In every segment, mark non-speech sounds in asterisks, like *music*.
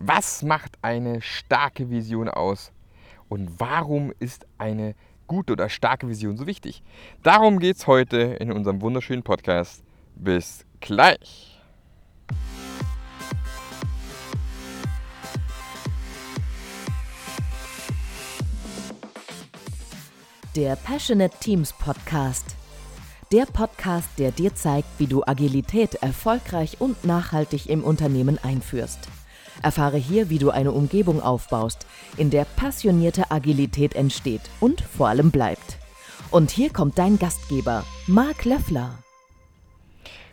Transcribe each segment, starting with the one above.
Was macht eine starke Vision aus? Und warum ist eine gute oder starke Vision so wichtig? Darum geht es heute in unserem wunderschönen Podcast. Bis gleich. Der Passionate Teams Podcast. Der Podcast, der dir zeigt, wie du Agilität erfolgreich und nachhaltig im Unternehmen einführst. Erfahre hier, wie du eine Umgebung aufbaust, in der passionierte Agilität entsteht und vor allem bleibt. Und hier kommt dein Gastgeber, Marc Löffler.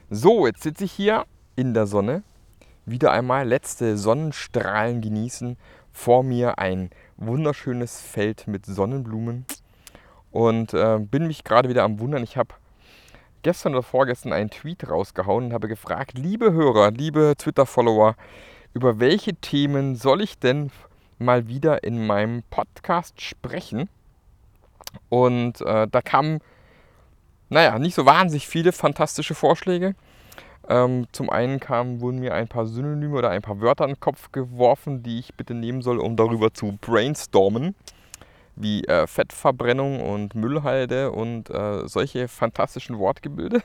So, jetzt sitze ich hier in der Sonne. Wieder einmal letzte Sonnenstrahlen genießen. Vor mir ein wunderschönes Feld mit Sonnenblumen. Und äh, bin mich gerade wieder am Wundern. Ich habe gestern oder vorgestern einen Tweet rausgehauen und habe gefragt, liebe Hörer, liebe Twitter-Follower, über welche Themen soll ich denn mal wieder in meinem Podcast sprechen? Und äh, da kamen, naja, nicht so wahnsinnig viele fantastische Vorschläge. Ähm, zum einen kamen, wurden mir ein paar Synonyme oder ein paar Wörter in den Kopf geworfen, die ich bitte nehmen soll, um darüber zu brainstormen, wie äh, Fettverbrennung und Müllhalde und äh, solche fantastischen Wortgebilde.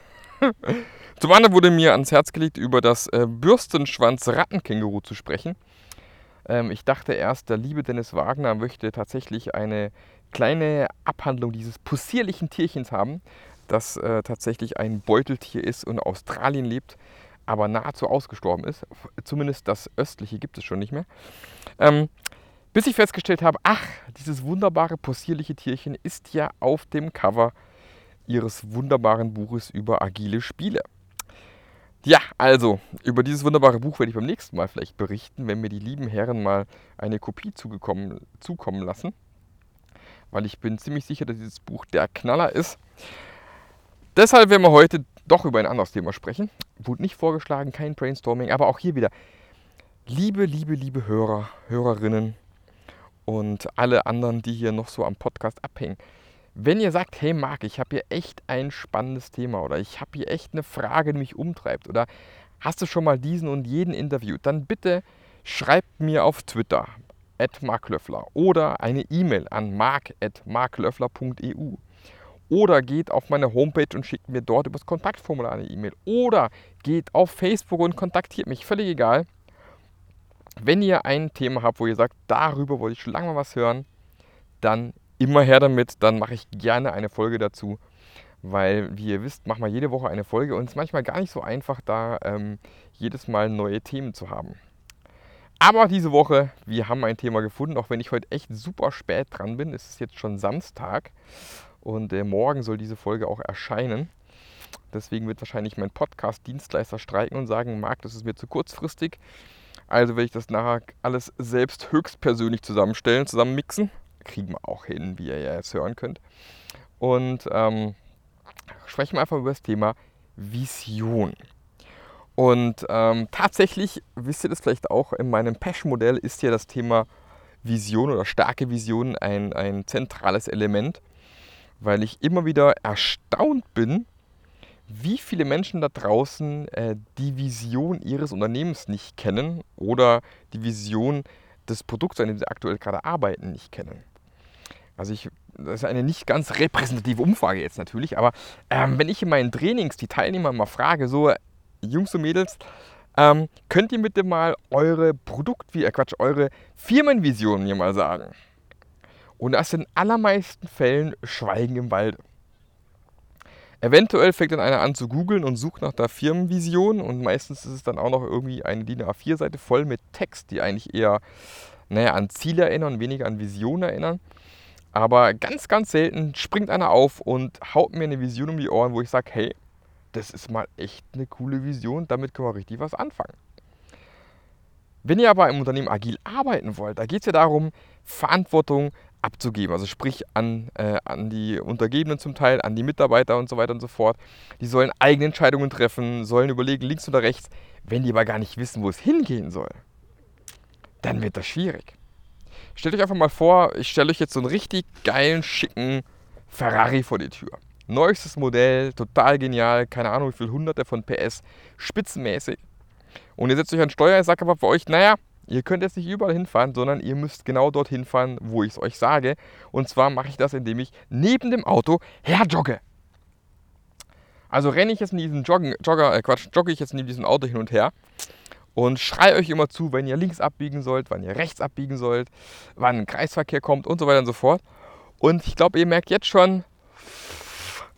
Zum anderen wurde mir ans Herz gelegt, über das äh, Bürstenschwanz-Rattenkänguru zu sprechen. Ähm, ich dachte erst, der liebe Dennis Wagner möchte tatsächlich eine kleine Abhandlung dieses possierlichen Tierchens haben, das äh, tatsächlich ein Beuteltier ist und Australien lebt, aber nahezu ausgestorben ist. Zumindest das östliche gibt es schon nicht mehr. Ähm, bis ich festgestellt habe, ach, dieses wunderbare possierliche Tierchen ist ja auf dem Cover ihres wunderbaren Buches über agile Spiele. Ja, also, über dieses wunderbare Buch werde ich beim nächsten Mal vielleicht berichten, wenn mir die lieben Herren mal eine Kopie zugekommen, zukommen lassen. Weil ich bin ziemlich sicher, dass dieses Buch der Knaller ist. Deshalb werden wir heute doch über ein anderes Thema sprechen. Wurde nicht vorgeschlagen, kein Brainstorming, aber auch hier wieder. Liebe, liebe, liebe Hörer, Hörerinnen und alle anderen, die hier noch so am Podcast abhängen. Wenn ihr sagt, hey Marc, ich habe hier echt ein spannendes Thema oder ich habe hier echt eine Frage, die mich umtreibt oder hast du schon mal diesen und jeden interviewt, dann bitte schreibt mir auf Twitter at marklöffler oder eine E-Mail an mark.marklöffler.eu oder geht auf meine Homepage und schickt mir dort übers Kontaktformular eine E-Mail oder geht auf Facebook und kontaktiert mich, völlig egal. Wenn ihr ein Thema habt, wo ihr sagt, darüber wollte ich schon lange mal was hören, dann immer her damit, dann mache ich gerne eine Folge dazu. Weil, wie ihr wisst, machen wir jede Woche eine Folge und es ist manchmal gar nicht so einfach, da ähm, jedes Mal neue Themen zu haben. Aber diese Woche, wir haben ein Thema gefunden, auch wenn ich heute echt super spät dran bin. Es ist jetzt schon Samstag und äh, morgen soll diese Folge auch erscheinen. Deswegen wird wahrscheinlich mein Podcast-Dienstleister streiken und sagen, Marc, das ist mir zu kurzfristig. Also werde ich das nachher alles selbst höchstpersönlich zusammenstellen, zusammenmixen kriegen wir auch hin, wie ihr ja jetzt hören könnt. Und ähm, sprechen wir einfach über das Thema Vision. Und ähm, tatsächlich, wisst ihr das vielleicht auch, in meinem Pesh-Modell ist ja das Thema Vision oder starke Vision ein, ein zentrales Element, weil ich immer wieder erstaunt bin, wie viele Menschen da draußen äh, die Vision ihres Unternehmens nicht kennen oder die Vision des Produkts, an dem sie aktuell gerade arbeiten, nicht kennen. Also ich, das ist eine nicht ganz repräsentative Umfrage jetzt natürlich, aber ähm, wenn ich in meinen Trainings die Teilnehmer mal frage, so Jungs und Mädels, ähm, könnt ihr bitte mal eure Produkt, äh Quatsch, eure Firmenvision mir mal sagen? Und das in allermeisten Fällen Schweigen im Walde. Eventuell fängt dann einer an zu googeln und sucht nach der Firmenvision und meistens ist es dann auch noch irgendwie eine DIN A4-Seite voll mit Text, die eigentlich eher naja, an Ziele erinnern, weniger an Visionen erinnern. Aber ganz, ganz selten springt einer auf und haut mir eine Vision um die Ohren, wo ich sage, hey, das ist mal echt eine coole Vision, damit können wir richtig was anfangen. Wenn ihr aber im Unternehmen agil arbeiten wollt, da geht es ja darum, Verantwortung abzugeben. Also sprich an, äh, an die Untergebenen zum Teil, an die Mitarbeiter und so weiter und so fort. Die sollen eigene Entscheidungen treffen, sollen überlegen, links oder rechts. Wenn die aber gar nicht wissen, wo es hingehen soll, dann wird das schwierig. Stellt euch einfach mal vor, ich stelle euch jetzt so einen richtig geilen, schicken Ferrari vor die Tür. Neuestes Modell, total genial, keine Ahnung wie viel hunderte von PS, spitzenmäßig. Und ihr setzt euch an Steuer, ich sage aber für euch, naja, Ihr könnt jetzt nicht überall hinfahren, sondern ihr müsst genau dorthin fahren, wo ich es euch sage. Und zwar mache ich das, indem ich neben dem Auto herjogge. Also renne ich jetzt in diesem Joggen, Jogger, äh Quatsch, jogge ich jetzt neben diesem Auto hin und her und schreie euch immer zu, wenn ihr links abbiegen sollt, wann ihr rechts abbiegen sollt, wann ein Kreisverkehr kommt und so weiter und so fort. Und ich glaube, ihr merkt jetzt schon,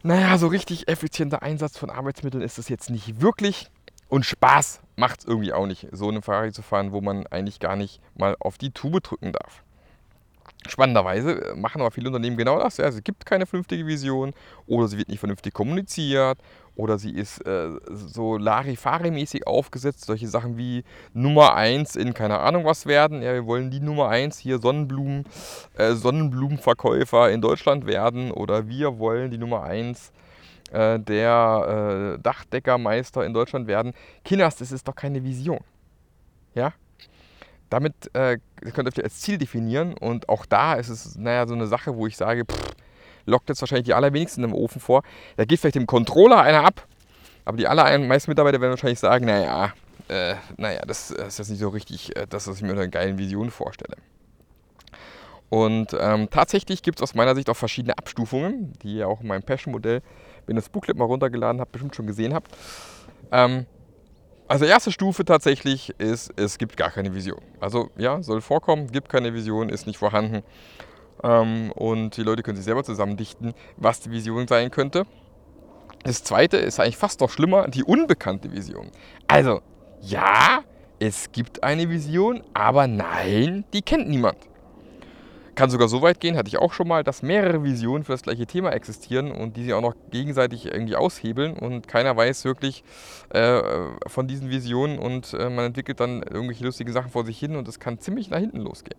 naja, so richtig effizienter Einsatz von Arbeitsmitteln ist es jetzt nicht wirklich. Und Spaß macht es irgendwie auch nicht, so eine Ferrari zu fahren, wo man eigentlich gar nicht mal auf die Tube drücken darf. Spannenderweise äh, machen aber viele Unternehmen genau das. Ja. Es gibt keine vernünftige Vision oder sie wird nicht vernünftig kommuniziert oder sie ist äh, so Larifari-mäßig aufgesetzt. Solche Sachen wie Nummer 1 in keine Ahnung was werden. Ja, wir wollen die Nummer 1 hier Sonnenblumen, äh, Sonnenblumenverkäufer in Deutschland werden oder wir wollen die Nummer 1 äh, der äh, Dachdeckermeister in Deutschland werden. Kinders, das ist doch keine Vision. Ja, damit äh, könnt ihr als Ziel definieren und auch da ist es naja, so eine Sache, wo ich sage, pff, lockt jetzt wahrscheinlich die allerwenigsten im Ofen vor. Da geht vielleicht dem Controller einer ab, aber die allermeisten Mitarbeiter werden wahrscheinlich sagen, naja, äh, naja, das, das, ist jetzt nicht so richtig äh, das, was ich mir unter einer geilen Vision vorstelle. Und ähm, tatsächlich gibt es aus meiner Sicht auch verschiedene Abstufungen, die ihr auch in meinem Passion-Modell, wenn ihr das Booklet mal runtergeladen habt, bestimmt schon gesehen habt. Ähm, also erste Stufe tatsächlich ist, es gibt gar keine Vision. Also ja, soll vorkommen, gibt keine Vision, ist nicht vorhanden. Ähm, und die Leute können sich selber zusammendichten, was die Vision sein könnte. Das zweite ist eigentlich fast noch schlimmer, die unbekannte Vision. Also ja, es gibt eine Vision, aber nein, die kennt niemand. Kann sogar so weit gehen, hatte ich auch schon mal, dass mehrere Visionen für das gleiche Thema existieren und die sich auch noch gegenseitig irgendwie aushebeln und keiner weiß wirklich äh, von diesen Visionen und äh, man entwickelt dann irgendwelche lustigen Sachen vor sich hin und es kann ziemlich nach hinten losgehen.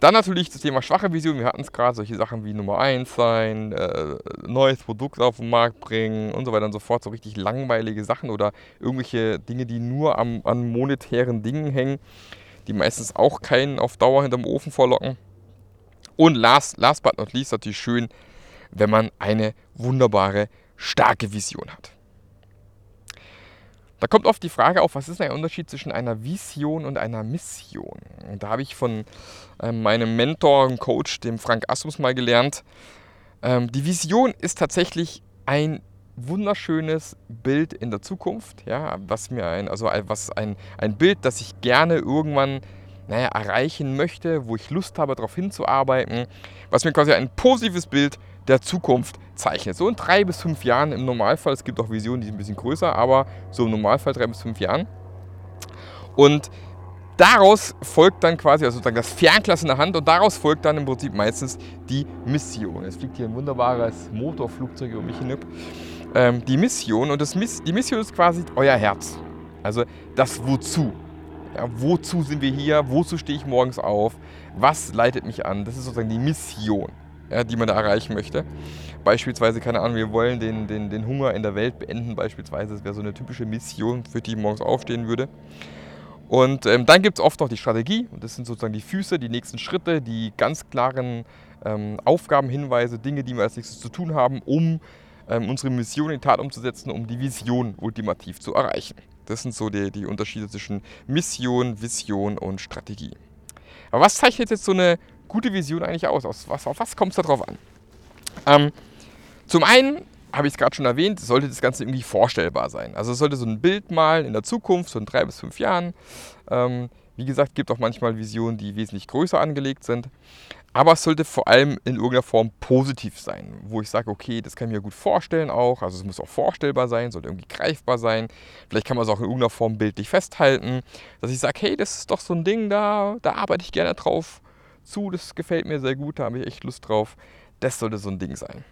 Dann natürlich das Thema schwache Vision. Wir hatten es gerade, solche Sachen wie Nummer 1 sein, äh, neues Produkt auf den Markt bringen und so weiter und so fort. So richtig langweilige Sachen oder irgendwelche Dinge, die nur am, an monetären Dingen hängen die meistens auch keinen auf Dauer hinterm Ofen vorlocken. Und last, last but not least natürlich schön, wenn man eine wunderbare, starke Vision hat. Da kommt oft die Frage auf, was ist der Unterschied zwischen einer Vision und einer Mission? Und da habe ich von äh, meinem Mentor und Coach, dem Frank Assums, mal gelernt, ähm, die Vision ist tatsächlich ein wunderschönes Bild in der Zukunft, ja, was mir ein, also was ein, ein Bild, das ich gerne irgendwann naja, erreichen möchte, wo ich Lust habe, darauf hinzuarbeiten, was mir quasi ein positives Bild der Zukunft zeichnet. So in drei bis fünf Jahren im Normalfall, es gibt auch Visionen, die sind ein bisschen größer, aber so im Normalfall drei bis fünf Jahren. Und daraus folgt dann quasi also sozusagen das Fernglas in der Hand und daraus folgt dann im Prinzip meistens die Mission. Es fliegt hier ein wunderbares Motorflugzeug über mich hinab ähm, die Mission. Und das Miss die Mission ist quasi euer Herz. Also das Wozu. Ja, wozu sind wir hier? Wozu stehe ich morgens auf? Was leitet mich an? Das ist sozusagen die Mission, ja, die man da erreichen möchte. Beispielsweise, keine Ahnung, wir wollen den, den, den Hunger in der Welt beenden, beispielsweise. Das wäre so eine typische Mission, für die ich morgens aufstehen würde. Und ähm, dann gibt es oft noch die Strategie. Und das sind sozusagen die Füße, die nächsten Schritte, die ganz klaren ähm, Aufgabenhinweise, Dinge, die wir als nächstes zu tun haben, um ähm, unsere Mission in Tat umzusetzen, um die Vision ultimativ zu erreichen. Das sind so die, die Unterschiede zwischen Mission, Vision und Strategie. Aber was zeichnet jetzt so eine gute Vision eigentlich aus? Auf was, auf was kommt es da drauf an? Ähm, zum einen habe ich es gerade schon erwähnt, sollte das Ganze irgendwie vorstellbar sein. Also es sollte so ein Bild malen in der Zukunft, so in drei bis fünf Jahren. Ähm, wie gesagt, gibt auch manchmal Visionen, die wesentlich größer angelegt sind. Aber es sollte vor allem in irgendeiner Form positiv sein, wo ich sage, okay, das kann ich mir gut vorstellen auch. Also es muss auch vorstellbar sein, sollte irgendwie greifbar sein. Vielleicht kann man es auch in irgendeiner Form bildlich festhalten, dass ich sage, hey, das ist doch so ein Ding, da, da arbeite ich gerne drauf zu, das gefällt mir sehr gut, da habe ich echt Lust drauf. Das sollte so ein Ding sein.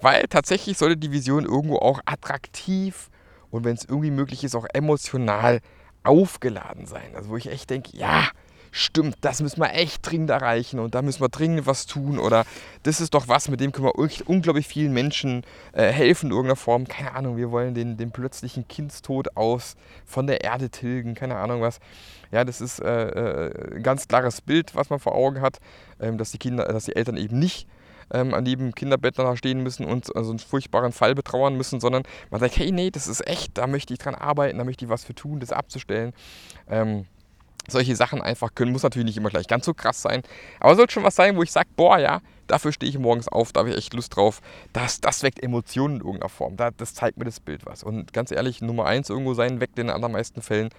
Weil tatsächlich sollte die Vision irgendwo auch attraktiv und wenn es irgendwie möglich ist, auch emotional aufgeladen sein. Also wo ich echt denke, ja, stimmt, das müssen wir echt dringend erreichen und da müssen wir dringend was tun oder das ist doch was, mit dem können wir unglaublich vielen Menschen äh, helfen in irgendeiner Form. Keine Ahnung, wir wollen den, den plötzlichen Kindstod aus von der Erde tilgen, keine Ahnung was. Ja, das ist äh, äh, ein ganz klares Bild, was man vor Augen hat, ähm, dass die Kinder, dass die Eltern eben nicht ähm, an jedem Kinderbett danach stehen müssen und so also einen furchtbaren Fall betrauern müssen, sondern man sagt, hey, nee, das ist echt, da möchte ich dran arbeiten, da möchte ich was für tun, das abzustellen. Ähm, solche Sachen einfach können. Muss natürlich nicht immer gleich ganz so krass sein. Aber sollte schon was sein, wo ich sage, boah, ja, dafür stehe ich morgens auf, da habe ich echt Lust drauf. Das, das weckt Emotionen in irgendeiner Form. Da, das zeigt mir das Bild was. Und ganz ehrlich, Nummer eins irgendwo sein weckt in den allermeisten Fällen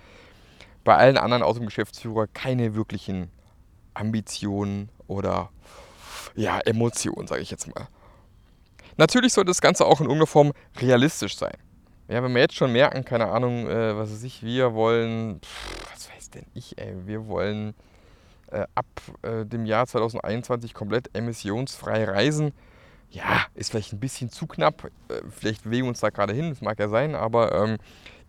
bei allen anderen aus dem Geschäftsführer keine wirklichen Ambitionen oder ja, Emotionen, sage ich jetzt mal. Natürlich sollte das Ganze auch in irgendeiner Form realistisch sein. Ja, wenn wir jetzt schon merken, keine Ahnung, äh, was weiß ich, wir wollen, pff, was weiß denn ich, ey, wir wollen äh, ab äh, dem Jahr 2021 komplett emissionsfrei reisen. Ja, ist vielleicht ein bisschen zu knapp. Äh, vielleicht bewegen wir uns da gerade hin, das mag ja sein, aber ähm,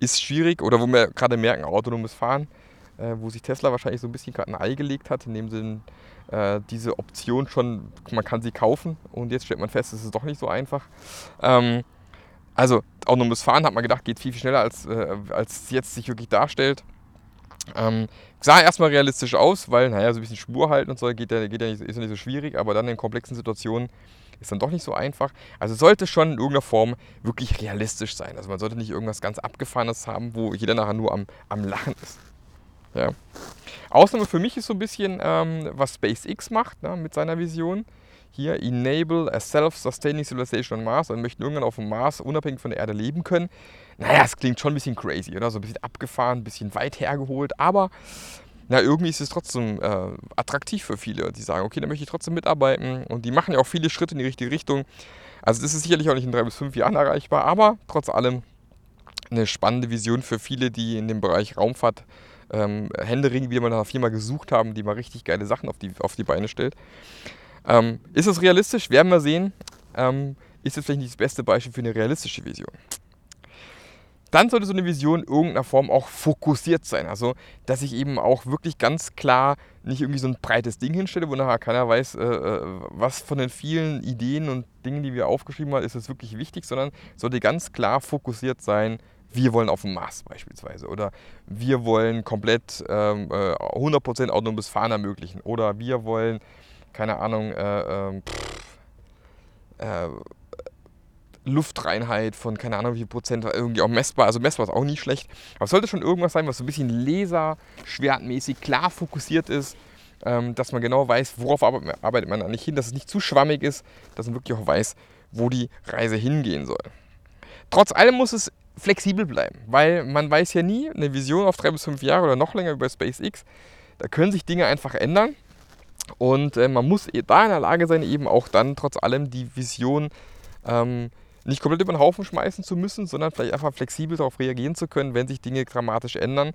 ist schwierig. Oder wo wir gerade merken, autonomes Fahren, äh, wo sich Tesla wahrscheinlich so ein bisschen gerade ein Ei gelegt hat, indem sie äh, diese Option schon, man kann sie kaufen und jetzt stellt man fest, es ist doch nicht so einfach. Ähm, also autonomes Fahren hat man gedacht, geht viel, viel schneller, als, äh, als jetzt sich wirklich darstellt. Ähm, sah erstmal realistisch aus, weil, naja, so ein bisschen Spur halten und so geht ja, geht ja nicht, ist ja nicht so schwierig, aber dann in komplexen Situationen ist dann doch nicht so einfach. Also sollte schon in irgendeiner Form wirklich realistisch sein. Also man sollte nicht irgendwas ganz Abgefahrenes haben, wo jeder nachher nur am, am Lachen ist. Ja. Ausnahme für mich ist so ein bisschen, ähm, was SpaceX macht ne, mit seiner Vision. Hier, enable a self-sustaining civilization on Mars und möchten irgendwann auf dem Mars unabhängig von der Erde leben können. Naja, es klingt schon ein bisschen crazy, oder? So ein bisschen abgefahren, ein bisschen weit hergeholt, aber na, irgendwie ist es trotzdem äh, attraktiv für viele, die sagen, okay, da möchte ich trotzdem mitarbeiten und die machen ja auch viele Schritte in die richtige Richtung. Also das ist sicherlich auch nicht in drei bis fünf Jahren erreichbar, aber trotz allem eine spannende Vision für viele, die in dem Bereich Raumfahrt ähm, händeringend wieder mal nach einer Firma gesucht haben, die mal richtig geile Sachen auf die, auf die Beine stellt. Ähm, ist es realistisch? Werden wir sehen. Ähm, ist es vielleicht nicht das beste Beispiel für eine realistische Vision dann sollte so eine Vision in irgendeiner Form auch fokussiert sein. Also, dass ich eben auch wirklich ganz klar nicht irgendwie so ein breites Ding hinstelle, wo nachher keiner weiß, äh, äh, was von den vielen Ideen und Dingen, die wir aufgeschrieben haben, ist es wirklich wichtig, sondern sollte ganz klar fokussiert sein. Wir wollen auf dem Mars beispielsweise oder wir wollen komplett ähm, äh, 100% autonomes Fahren ermöglichen oder wir wollen, keine Ahnung, äh, pff, äh, Luftreinheit von keine Ahnung wie viel Prozent irgendwie auch messbar. Also messbar ist auch nicht schlecht. Aber es sollte schon irgendwas sein, was so ein bisschen laserschwertmäßig klar fokussiert ist, ähm, dass man genau weiß, worauf arbeitet man eigentlich hin, dass es nicht zu schwammig ist, dass man wirklich auch weiß, wo die Reise hingehen soll. Trotz allem muss es flexibel bleiben, weil man weiß ja nie, eine Vision auf drei bis fünf Jahre oder noch länger über SpaceX, da können sich Dinge einfach ändern. Und äh, man muss da in der Lage sein, eben auch dann trotz allem die Vision ähm, nicht komplett über den Haufen schmeißen zu müssen, sondern vielleicht einfach flexibel darauf reagieren zu können, wenn sich Dinge dramatisch ändern,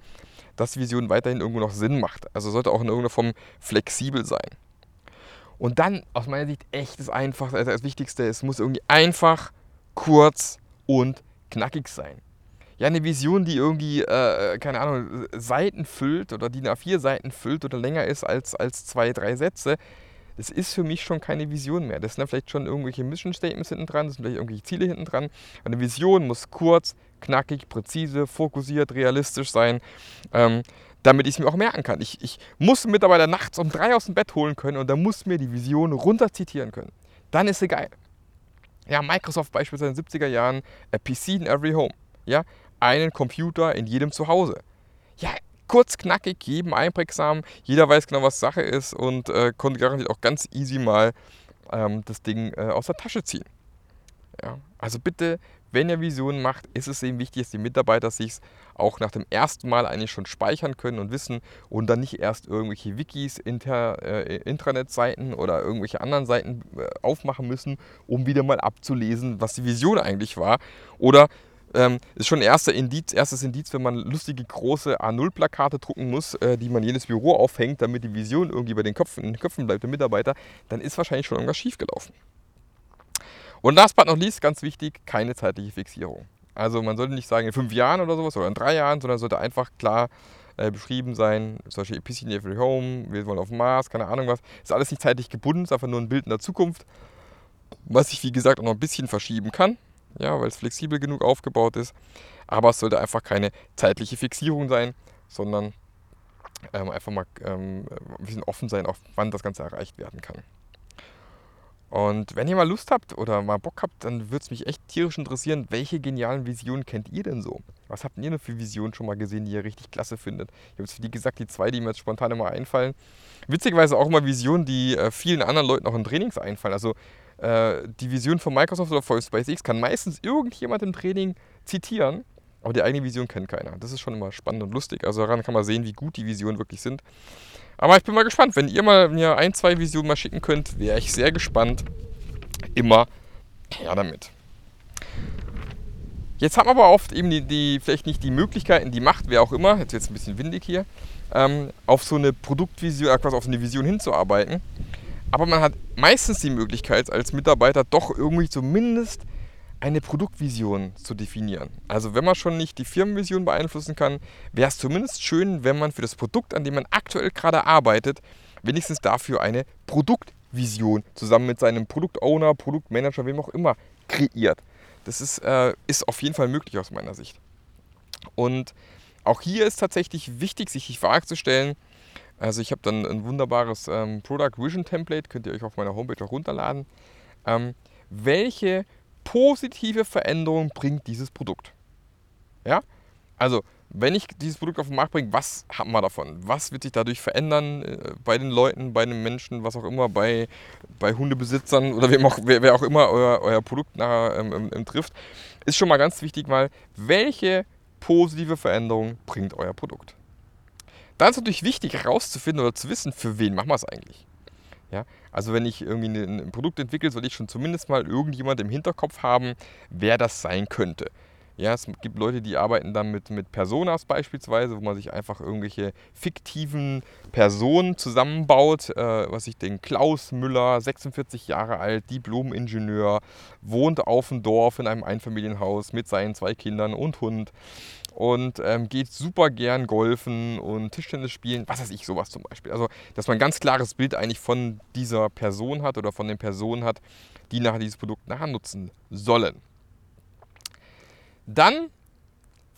dass die Vision weiterhin irgendwo noch Sinn macht. Also sollte auch in irgendeiner Form flexibel sein. Und dann aus meiner Sicht echt das Einfachste, also das Wichtigste, es muss irgendwie einfach, kurz und knackig sein. Ja, eine Vision, die irgendwie, äh, keine Ahnung, Seiten füllt oder die nach vier Seiten füllt oder länger ist als, als zwei, drei Sätze, das ist für mich schon keine Vision mehr. Das sind dann vielleicht schon irgendwelche Mission Statements hinten dran, das sind vielleicht irgendwelche Ziele hinten dran. Eine Vision muss kurz, knackig, präzise, fokussiert, realistisch sein, ähm, damit ich es mir auch merken kann. Ich, ich muss einen Mitarbeiter nachts um drei aus dem Bett holen können und dann muss mir die Vision runterzitieren können. Dann ist sie geil. Ja, Microsoft beispielsweise in den 70er Jahren, a PC in every home. Ja, einen Computer in jedem Zuhause. Ja, kurz, knackig, jedem einprägsam. Jeder weiß genau, was Sache ist und äh, konnte garantiert auch ganz easy mal ähm, das Ding äh, aus der Tasche ziehen. Ja, also bitte, wenn ihr Visionen macht, ist es eben wichtig, dass die Mitarbeiter sich auch nach dem ersten Mal eigentlich schon speichern können und wissen und dann nicht erst irgendwelche Wikis, Inter, äh, Intranet-Seiten oder irgendwelche anderen Seiten äh, aufmachen müssen, um wieder mal abzulesen, was die Vision eigentlich war. Oder ähm, ist schon ein erster Indiz, erstes Indiz, wenn man lustige große A0-Plakate drucken muss, äh, die man jedes Büro aufhängt, damit die Vision irgendwie bei den Köpfen, den Köpfen bleibt der Mitarbeiter, dann ist wahrscheinlich schon irgendwas schiefgelaufen. Und last but not least, ganz wichtig, keine zeitliche Fixierung. Also man sollte nicht sagen in fünf Jahren oder sowas oder in drei Jahren, sondern sollte einfach klar äh, beschrieben sein, solche PC in every home, wir wollen auf Mars, keine Ahnung was. Ist alles nicht zeitlich gebunden, ist einfach nur ein Bild in der Zukunft, was sich wie gesagt auch noch ein bisschen verschieben kann ja, weil es flexibel genug aufgebaut ist. Aber es sollte einfach keine zeitliche Fixierung sein, sondern ähm, einfach mal ähm, ein bisschen offen sein, auf wann das Ganze erreicht werden kann. Und wenn ihr mal Lust habt oder mal Bock habt, dann würde es mich echt tierisch interessieren, welche genialen Visionen kennt ihr denn so? Was habt ihr denn für Visionen schon mal gesehen, die ihr richtig klasse findet? Ich habe jetzt, wie gesagt, die zwei, die mir jetzt spontan immer einfallen. Witzigerweise auch immer Visionen, die äh, vielen anderen Leuten auch in Trainings einfallen. Also äh, die Vision von Microsoft oder von SpaceX kann meistens irgendjemand im Training zitieren, aber die eigene Vision kennt keiner. Das ist schon immer spannend und lustig. Also daran kann man sehen, wie gut die Visionen wirklich sind. Aber ich bin mal gespannt. Wenn ihr mal mir ein, zwei Visionen mal schicken könnt, wäre ich sehr gespannt. Immer her damit. Jetzt haben wir aber oft eben die, die, vielleicht nicht die Möglichkeiten, die Macht, wer auch immer, jetzt wird es ein bisschen windig hier, ähm, auf so eine Produktvision, äh, auf eine Vision hinzuarbeiten. Aber man hat meistens die Möglichkeit, als Mitarbeiter doch irgendwie zumindest eine Produktvision zu definieren. Also wenn man schon nicht die Firmenvision beeinflussen kann, wäre es zumindest schön, wenn man für das Produkt, an dem man aktuell gerade arbeitet, wenigstens dafür eine Produktvision zusammen mit seinem Produktowner, Produktmanager, wem auch immer, kreiert. Das ist, äh, ist auf jeden Fall möglich aus meiner Sicht. Und auch hier ist tatsächlich wichtig, sich die Frage zu stellen, also ich habe dann ein wunderbares ähm, Product Vision Template, könnt ihr euch auf meiner Homepage auch runterladen. Ähm, welche positive Veränderung bringt dieses Produkt. Ja? Also, wenn ich dieses Produkt auf den Markt bringe, was haben wir davon? Was wird sich dadurch verändern äh, bei den Leuten, bei den Menschen, was auch immer, bei, bei Hundebesitzern oder wem auch, wer, wer auch immer euer, euer Produkt nachher ähm, ähm, trifft? Ist schon mal ganz wichtig mal, welche positive Veränderung bringt euer Produkt? Da ist natürlich wichtig herauszufinden oder zu wissen, für wen machen wir es eigentlich. Ja? Also wenn ich irgendwie ein Produkt entwickle, soll ich schon zumindest mal irgendjemand im Hinterkopf haben, wer das sein könnte. Ja, es gibt Leute, die arbeiten dann mit, mit Personas beispielsweise, wo man sich einfach irgendwelche fiktiven Personen zusammenbaut. Äh, was ich denke, Klaus Müller, 46 Jahre alt, Diplom-Ingenieur, wohnt auf dem Dorf in einem Einfamilienhaus mit seinen zwei Kindern und Hund und ähm, geht super gern golfen und Tischtennis spielen, was weiß ich, sowas zum Beispiel. Also, dass man ein ganz klares Bild eigentlich von dieser Person hat oder von den Personen hat, die nachher dieses Produkt nachher nutzen sollen. Dann,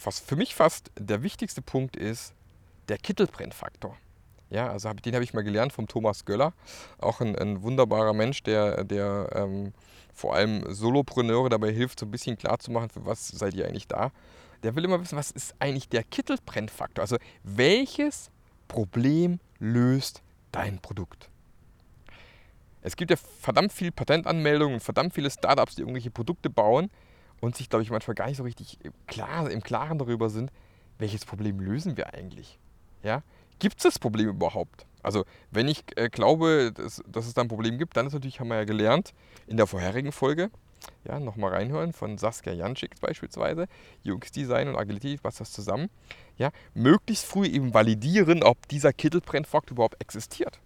was für mich fast der wichtigste Punkt ist, der Kittelbrennfaktor. Ja, also hab, den habe ich mal gelernt vom Thomas Göller, auch ein, ein wunderbarer Mensch, der, der ähm, vor allem Solopreneure dabei hilft, so ein bisschen klarzumachen, für was seid ihr eigentlich da der will immer wissen, was ist eigentlich der Kittelbrennfaktor? Also welches Problem löst dein Produkt? Es gibt ja verdammt viele Patentanmeldungen verdammt viele Startups, die irgendwelche Produkte bauen und sich, glaube ich, manchmal gar nicht so richtig klar, im Klaren darüber sind, welches Problem lösen wir eigentlich? Ja? Gibt es das Problem überhaupt? Also, wenn ich äh, glaube, dass, dass, es da ein Problem gibt, dann ist natürlich, haben wir ja gelernt in der vorherigen Folge, ja, nochmal reinhören von Saskia Janschik beispielsweise. UX-Design und Agilität, was das zusammen. Ja, möglichst früh eben validieren, ob dieser Kittelbrennfakt überhaupt existiert.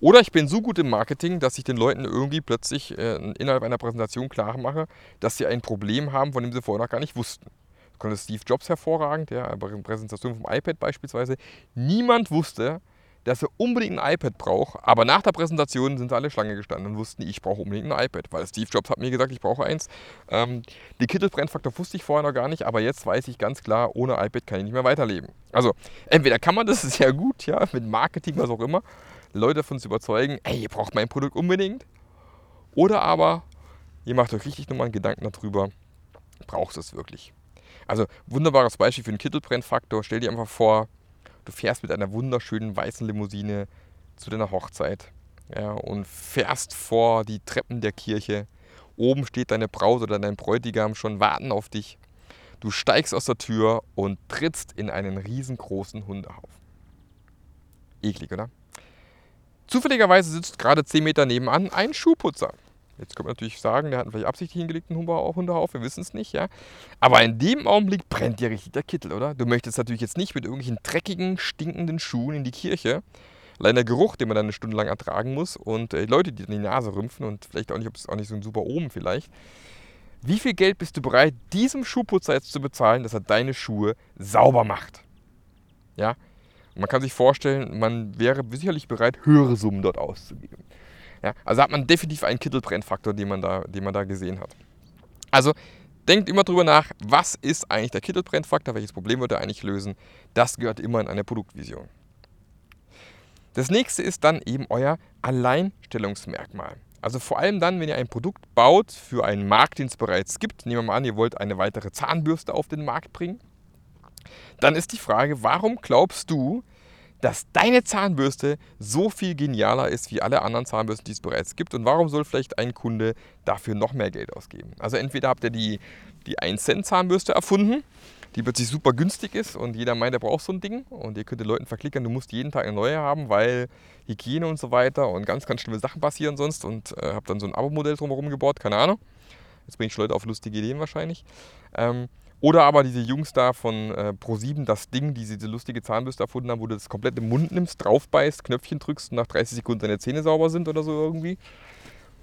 Oder ich bin so gut im Marketing, dass ich den Leuten irgendwie plötzlich äh, innerhalb einer Präsentation klar mache, dass sie ein Problem haben, von dem sie vorher noch gar nicht wussten. Das konnte Steve Jobs hervorragend, ja, bei der Präsentation vom iPad beispielsweise. Niemand wusste, dass er unbedingt ein iPad braucht. Aber nach der Präsentation sind sie alle Schlange gestanden und wussten, ich brauche unbedingt ein iPad, weil Steve Jobs hat mir gesagt, ich brauche eins. Ähm, die Kittelbrennfaktor wusste ich vorher noch gar nicht, aber jetzt weiß ich ganz klar, ohne iPad kann ich nicht mehr weiterleben. Also entweder kann man das *laughs* sehr gut, ja, mit Marketing, was auch immer, Leute davon zu überzeugen, ey, ihr braucht mein Produkt unbedingt. Oder aber ihr macht euch richtig nochmal einen Gedanken darüber, brauchst du es wirklich? Also wunderbares Beispiel für den Kittelbrennfaktor. Stell dir einfach vor, du fährst mit einer wunderschönen weißen Limousine zu deiner Hochzeit ja, und fährst vor die Treppen der Kirche. Oben steht deine Braut oder dein Bräutigam schon warten auf dich. Du steigst aus der Tür und trittst in einen riesengroßen Hundehaufen. Eklig, oder? Zufälligerweise sitzt gerade 10 Meter nebenan ein Schuhputzer. Jetzt könnte man natürlich sagen, der hat vielleicht absichtlich hingelegt einen Hundehaufen, wir wissen es nicht, ja. Aber in dem Augenblick brennt dir richtig der Kittel, oder? Du möchtest natürlich jetzt nicht mit irgendwelchen dreckigen, stinkenden Schuhen in die Kirche. Allein der Geruch, den man dann eine Stunde lang ertragen muss und äh, Leute, die in die Nase rümpfen und vielleicht auch nicht, ob es auch nicht so ein super Omen vielleicht. Wie viel Geld bist du bereit, diesem Schuhputzer jetzt zu bezahlen, dass er deine Schuhe sauber macht? Ja? Man kann sich vorstellen, man wäre sicherlich bereit, höhere Summen dort auszugeben. Ja, also hat man definitiv einen Kittelbrennfaktor, den man, da, den man da gesehen hat. Also denkt immer drüber nach, was ist eigentlich der Kittelbrennfaktor, welches Problem wird er eigentlich lösen. Das gehört immer in eine Produktvision. Das nächste ist dann eben euer Alleinstellungsmerkmal. Also vor allem dann, wenn ihr ein Produkt baut für einen Markt, den es bereits gibt. Nehmen wir mal an, ihr wollt eine weitere Zahnbürste auf den Markt bringen. Dann ist die Frage, warum glaubst du, dass deine Zahnbürste so viel genialer ist wie alle anderen Zahnbürsten, die es bereits gibt? Und warum soll vielleicht ein Kunde dafür noch mehr Geld ausgeben? Also entweder habt ihr die, die 1-Cent-Zahnbürste erfunden, die plötzlich super günstig ist und jeder meint, er braucht so ein Ding. Und ihr könnt den Leuten verklickern, du musst jeden Tag eine neue haben, weil Hygiene und so weiter und ganz, ganz schlimme Sachen passieren sonst. Und äh, habt dann so ein Abo-Modell drumherum gebaut, keine Ahnung. Jetzt bringe ich Leute auf lustige Ideen wahrscheinlich. Ähm, oder aber diese Jungs da von äh, Pro7, das Ding, die diese lustige Zahnbürste erfunden haben, wo du das komplett im Mund nimmst, draufbeißt, Knöpfchen drückst und nach 30 Sekunden deine Zähne sauber sind oder so irgendwie.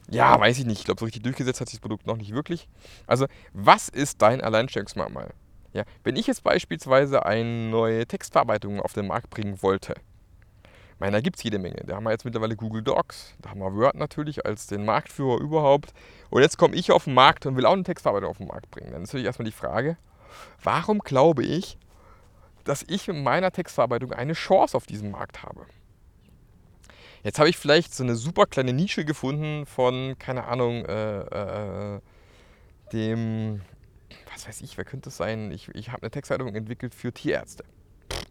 Ja, weiß ich nicht. Ich glaube, so richtig durchgesetzt hat sich das Produkt noch nicht wirklich. Also, was ist dein Alleinstellungsmerkmal? Ja, wenn ich jetzt beispielsweise eine neue Textverarbeitung auf den Markt bringen wollte, ich meine, da gibt es jede Menge. Da haben wir jetzt mittlerweile Google Docs, da haben wir Word natürlich als den Marktführer überhaupt. Und jetzt komme ich auf den Markt und will auch eine Textverarbeitung auf den Markt bringen. Dann ist natürlich erstmal die Frage, warum glaube ich, dass ich mit meiner Textverarbeitung eine Chance auf diesem Markt habe? Jetzt habe ich vielleicht so eine super kleine Nische gefunden von, keine Ahnung, äh, äh, dem, was weiß ich, wer könnte es sein? Ich, ich habe eine Textverarbeitung entwickelt für Tierärzte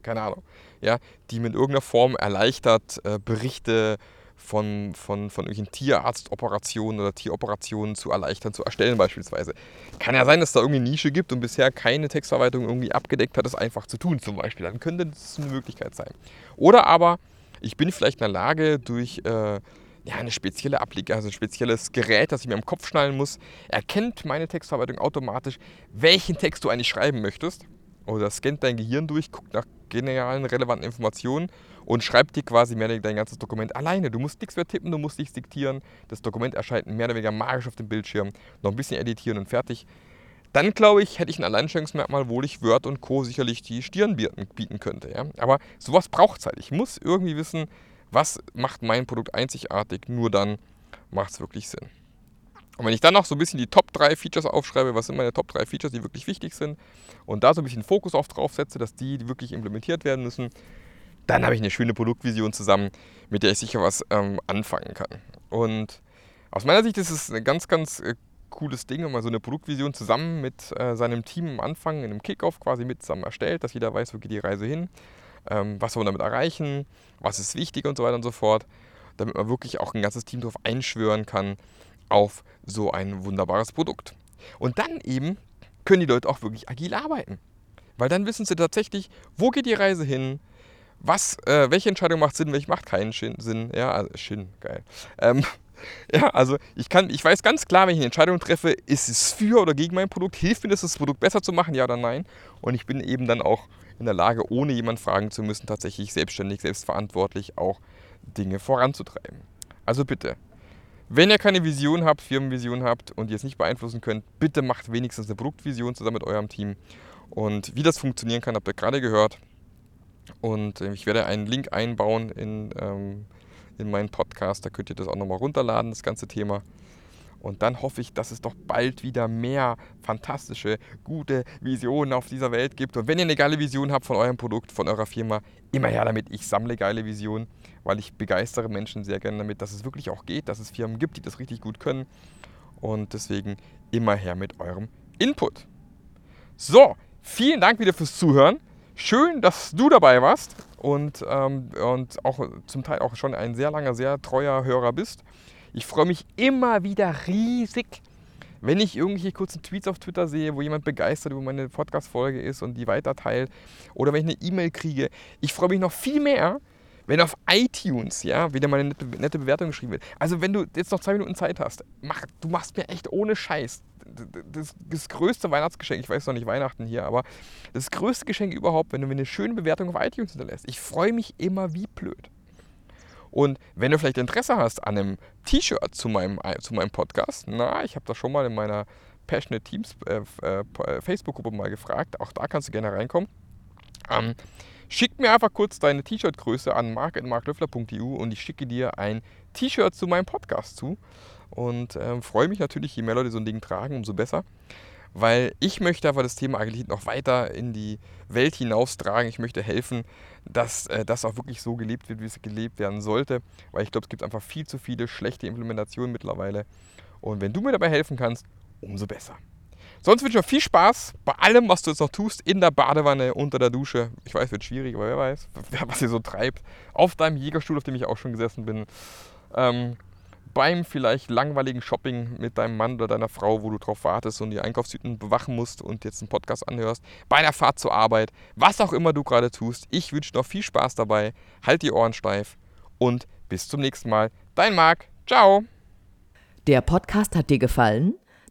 keine Ahnung, ja, die mit irgendeiner Form erleichtert äh, Berichte von, von, von irgendwelchen Tierarztoperationen oder Tieroperationen zu erleichtern, zu erstellen beispielsweise. Kann ja sein, dass da irgendwie eine Nische gibt und bisher keine Textverarbeitung irgendwie abgedeckt hat, das einfach zu tun zum Beispiel. Dann könnte das eine Möglichkeit sein. Oder aber, ich bin vielleicht in der Lage, durch äh, ja, eine spezielle Applikation, also ein spezielles Gerät, das ich mir am Kopf schnallen muss, erkennt meine Textverarbeitung automatisch, welchen Text du eigentlich schreiben möchtest oder scannt dein Gehirn durch, guckt nach genialen, relevanten Informationen und schreibt dir quasi mehr oder weniger dein ganzes Dokument alleine. Du musst nichts mehr tippen, du musst nichts diktieren. Das Dokument erscheint mehr oder weniger magisch auf dem Bildschirm. Noch ein bisschen editieren und fertig. Dann glaube ich, hätte ich ein Alleinstellungsmerkmal, wo ich Word und Co. sicherlich die Stirn bieten könnte. Ja? Aber sowas braucht es halt. Ich muss irgendwie wissen, was macht mein Produkt einzigartig. Nur dann macht es wirklich Sinn. Und wenn ich dann noch so ein bisschen die Top 3 Features aufschreibe, was sind meine Top 3 Features, die wirklich wichtig sind, und da so ein bisschen Fokus auf drauf setze, dass die wirklich implementiert werden müssen, dann habe ich eine schöne Produktvision zusammen, mit der ich sicher was ähm, anfangen kann. Und aus meiner Sicht ist es ein ganz, ganz äh, cooles Ding, wenn man so eine Produktvision zusammen mit äh, seinem Team am Anfang in einem Kickoff quasi mit zusammen erstellt, dass jeder weiß, wo geht die Reise hin, ähm, was wollen wir damit erreichen, was ist wichtig und so weiter und so fort, damit man wirklich auch ein ganzes Team darauf einschwören kann, auf so ein wunderbares Produkt. Und dann eben können die Leute auch wirklich agil arbeiten. Weil dann wissen sie tatsächlich, wo geht die Reise hin, was, äh, welche Entscheidung macht Sinn, welche macht keinen Sinn. Ja, also Sinn, geil. Ähm, *laughs* ja, also ich kann, ich weiß ganz klar, wenn ich eine Entscheidung treffe, ist es für oder gegen mein Produkt, hilft mir das, das Produkt besser zu machen, ja oder nein. Und ich bin eben dann auch in der Lage, ohne jemanden fragen zu müssen, tatsächlich selbstständig, selbstverantwortlich auch Dinge voranzutreiben. Also bitte, wenn ihr keine Vision habt, Firmenvision habt und ihr es nicht beeinflussen könnt, bitte macht wenigstens eine Produktvision zusammen mit eurem Team. Und wie das funktionieren kann, habt ihr gerade gehört. Und äh, ich werde einen Link einbauen in, ähm, in meinen Podcast. Da könnt ihr das auch nochmal runterladen, das ganze Thema. Und dann hoffe ich, dass es doch bald wieder mehr fantastische, gute Visionen auf dieser Welt gibt. Und wenn ihr eine geile Vision habt von eurem Produkt, von eurer Firma, immer her damit. Ich sammle geile Visionen, weil ich begeistere Menschen sehr gerne damit, dass es wirklich auch geht, dass es Firmen gibt, die das richtig gut können. Und deswegen immer her mit eurem Input. So, vielen Dank wieder fürs Zuhören. Schön, dass du dabei warst und, ähm, und auch zum Teil auch schon ein sehr langer, sehr treuer Hörer bist. Ich freue mich immer wieder riesig, wenn ich irgendwelche kurzen Tweets auf Twitter sehe, wo jemand begeistert über meine Podcast-Folge ist und die weiterteilt. Oder wenn ich eine E-Mail kriege. Ich freue mich noch viel mehr, wenn auf iTunes, ja, wieder mal eine nette, Bewertung geschrieben wird. Also wenn du jetzt noch zwei Minuten Zeit hast, mach, du machst mir echt ohne Scheiß das, das, größte Weihnachtsgeschenk, ich weiß noch nicht Weihnachten hier, aber das größte Geschenk überhaupt, wenn du mir eine schöne Bewertung auf iTunes hinterlässt. Ich freue mich immer wie blöd. Und wenn du vielleicht Interesse hast an einem T-Shirt zu meinem, äh, zu meinem Podcast, na, ich habe das schon mal in meiner Passionate Teams äh, äh, äh, Facebook-Gruppe mal gefragt, auch da kannst du gerne reinkommen. Ähm, schick mir einfach kurz deine T-Shirt-Größe an mark.marklöffler.eu und ich schicke dir ein T-Shirt zu meinem Podcast zu. Und ähm, freue mich natürlich, je mehr Leute so ein Ding tragen, umso besser. weil ich möchte aber das Thema Agilität noch weiter in die Welt hinaustragen. Ich möchte helfen, dass äh, das auch wirklich so gelebt wird, wie es gelebt werden sollte, weil ich glaube, es gibt einfach viel zu viele schlechte Implementationen mittlerweile. Und wenn du mir dabei helfen kannst, umso besser. Sonst wünsche ich dir viel Spaß bei allem, was du jetzt noch tust, in der Badewanne, unter der Dusche. Ich weiß, wird schwierig, aber wer weiß, was ihr so treibt. Auf deinem Jägerstuhl, auf dem ich auch schon gesessen bin. Ähm, beim vielleicht langweiligen Shopping mit deinem Mann oder deiner Frau, wo du drauf wartest und die Einkaufstüten bewachen musst und jetzt einen Podcast anhörst, bei einer Fahrt zur Arbeit, was auch immer du gerade tust. Ich wünsche dir noch viel Spaß dabei, halt die Ohren steif und bis zum nächsten Mal. Dein Marc, ciao. Der Podcast hat dir gefallen?